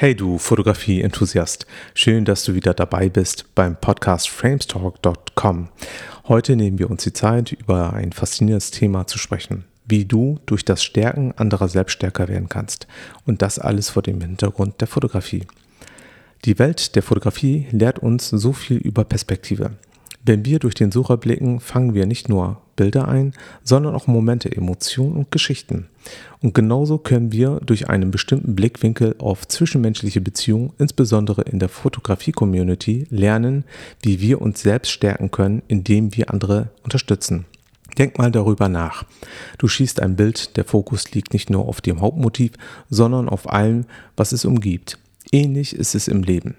Hey du Fotografie-Enthusiast, schön, dass du wieder dabei bist beim Podcast framestalk.com. Heute nehmen wir uns die Zeit, über ein faszinierendes Thema zu sprechen, wie du durch das Stärken anderer selbst stärker werden kannst. Und das alles vor dem Hintergrund der Fotografie. Die Welt der Fotografie lehrt uns so viel über Perspektive. Wenn wir durch den Sucher blicken, fangen wir nicht nur Bilder ein, sondern auch Momente, Emotionen und Geschichten. Und genauso können wir durch einen bestimmten Blickwinkel auf zwischenmenschliche Beziehungen, insbesondere in der Fotografie-Community, lernen, wie wir uns selbst stärken können, indem wir andere unterstützen. Denk mal darüber nach. Du schießt ein Bild, der Fokus liegt nicht nur auf dem Hauptmotiv, sondern auf allem, was es umgibt. Ähnlich ist es im Leben.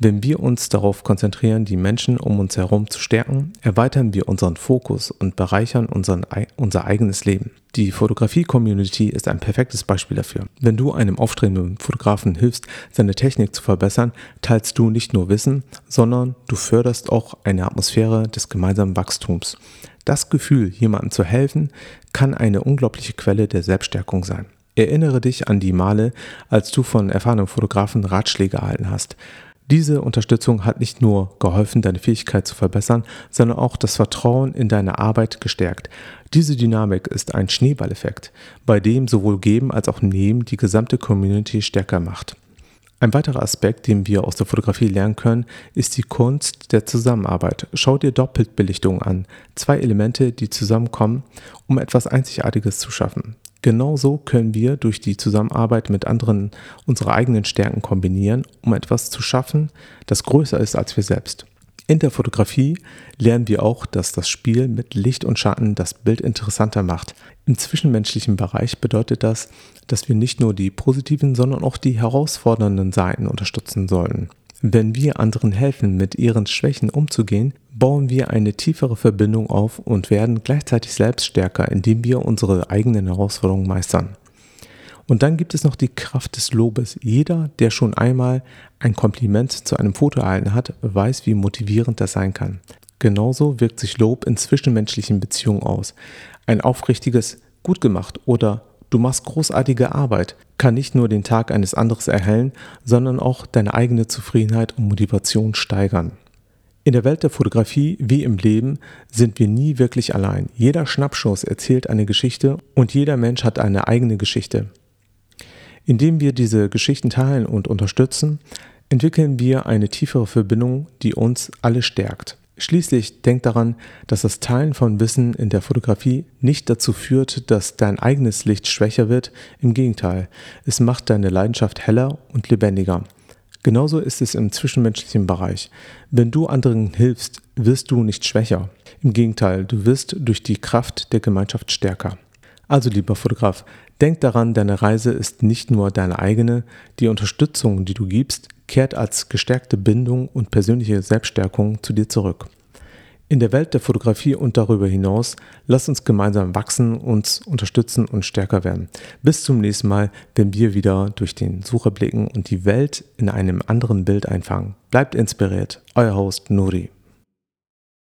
Wenn wir uns darauf konzentrieren, die Menschen um uns herum zu stärken, erweitern wir unseren Fokus und bereichern unseren, unser eigenes Leben. Die Fotografie-Community ist ein perfektes Beispiel dafür. Wenn du einem aufstrebenden Fotografen hilfst, seine Technik zu verbessern, teilst du nicht nur Wissen, sondern du förderst auch eine Atmosphäre des gemeinsamen Wachstums. Das Gefühl, jemandem zu helfen, kann eine unglaubliche Quelle der Selbststärkung sein. Erinnere dich an die Male, als du von erfahrenen Fotografen Ratschläge erhalten hast. Diese Unterstützung hat nicht nur geholfen, deine Fähigkeit zu verbessern, sondern auch das Vertrauen in deine Arbeit gestärkt. Diese Dynamik ist ein Schneeballeffekt, bei dem sowohl Geben als auch Nehmen die gesamte Community stärker macht. Ein weiterer Aspekt, den wir aus der Fotografie lernen können, ist die Kunst der Zusammenarbeit. Schau dir Doppelbelichtung an. Zwei Elemente, die zusammenkommen, um etwas Einzigartiges zu schaffen. Genauso können wir durch die Zusammenarbeit mit anderen unsere eigenen Stärken kombinieren, um etwas zu schaffen, das größer ist als wir selbst. In der Fotografie lernen wir auch, dass das Spiel mit Licht und Schatten das Bild interessanter macht. Im zwischenmenschlichen Bereich bedeutet das, dass wir nicht nur die positiven, sondern auch die herausfordernden Seiten unterstützen sollten. Wenn wir anderen helfen, mit ihren Schwächen umzugehen, bauen wir eine tiefere Verbindung auf und werden gleichzeitig selbst stärker, indem wir unsere eigenen Herausforderungen meistern. Und dann gibt es noch die Kraft des Lobes. Jeder, der schon einmal ein Kompliment zu einem Foto erhalten hat, weiß, wie motivierend das sein kann. Genauso wirkt sich Lob in zwischenmenschlichen Beziehungen aus. Ein aufrichtiges Gut gemacht oder Du machst großartige Arbeit, kann nicht nur den Tag eines anderen erhellen, sondern auch deine eigene Zufriedenheit und Motivation steigern. In der Welt der Fotografie wie im Leben sind wir nie wirklich allein. Jeder Schnappschuss erzählt eine Geschichte und jeder Mensch hat eine eigene Geschichte. Indem wir diese Geschichten teilen und unterstützen, entwickeln wir eine tiefere Verbindung, die uns alle stärkt. Schließlich denk daran, dass das Teilen von Wissen in der Fotografie nicht dazu führt, dass dein eigenes Licht schwächer wird. Im Gegenteil, es macht deine Leidenschaft heller und lebendiger. Genauso ist es im zwischenmenschlichen Bereich. Wenn du anderen hilfst, wirst du nicht schwächer. Im Gegenteil, du wirst durch die Kraft der Gemeinschaft stärker. Also lieber Fotograf, denk daran, deine Reise ist nicht nur deine eigene, die Unterstützung, die du gibst, kehrt als gestärkte Bindung und persönliche Selbststärkung zu dir zurück. In der Welt der Fotografie und darüber hinaus, lass uns gemeinsam wachsen, uns unterstützen und stärker werden. Bis zum nächsten Mal, wenn wir wieder durch den Sucher blicken und die Welt in einem anderen Bild einfangen. Bleibt inspiriert, euer Host Nuri.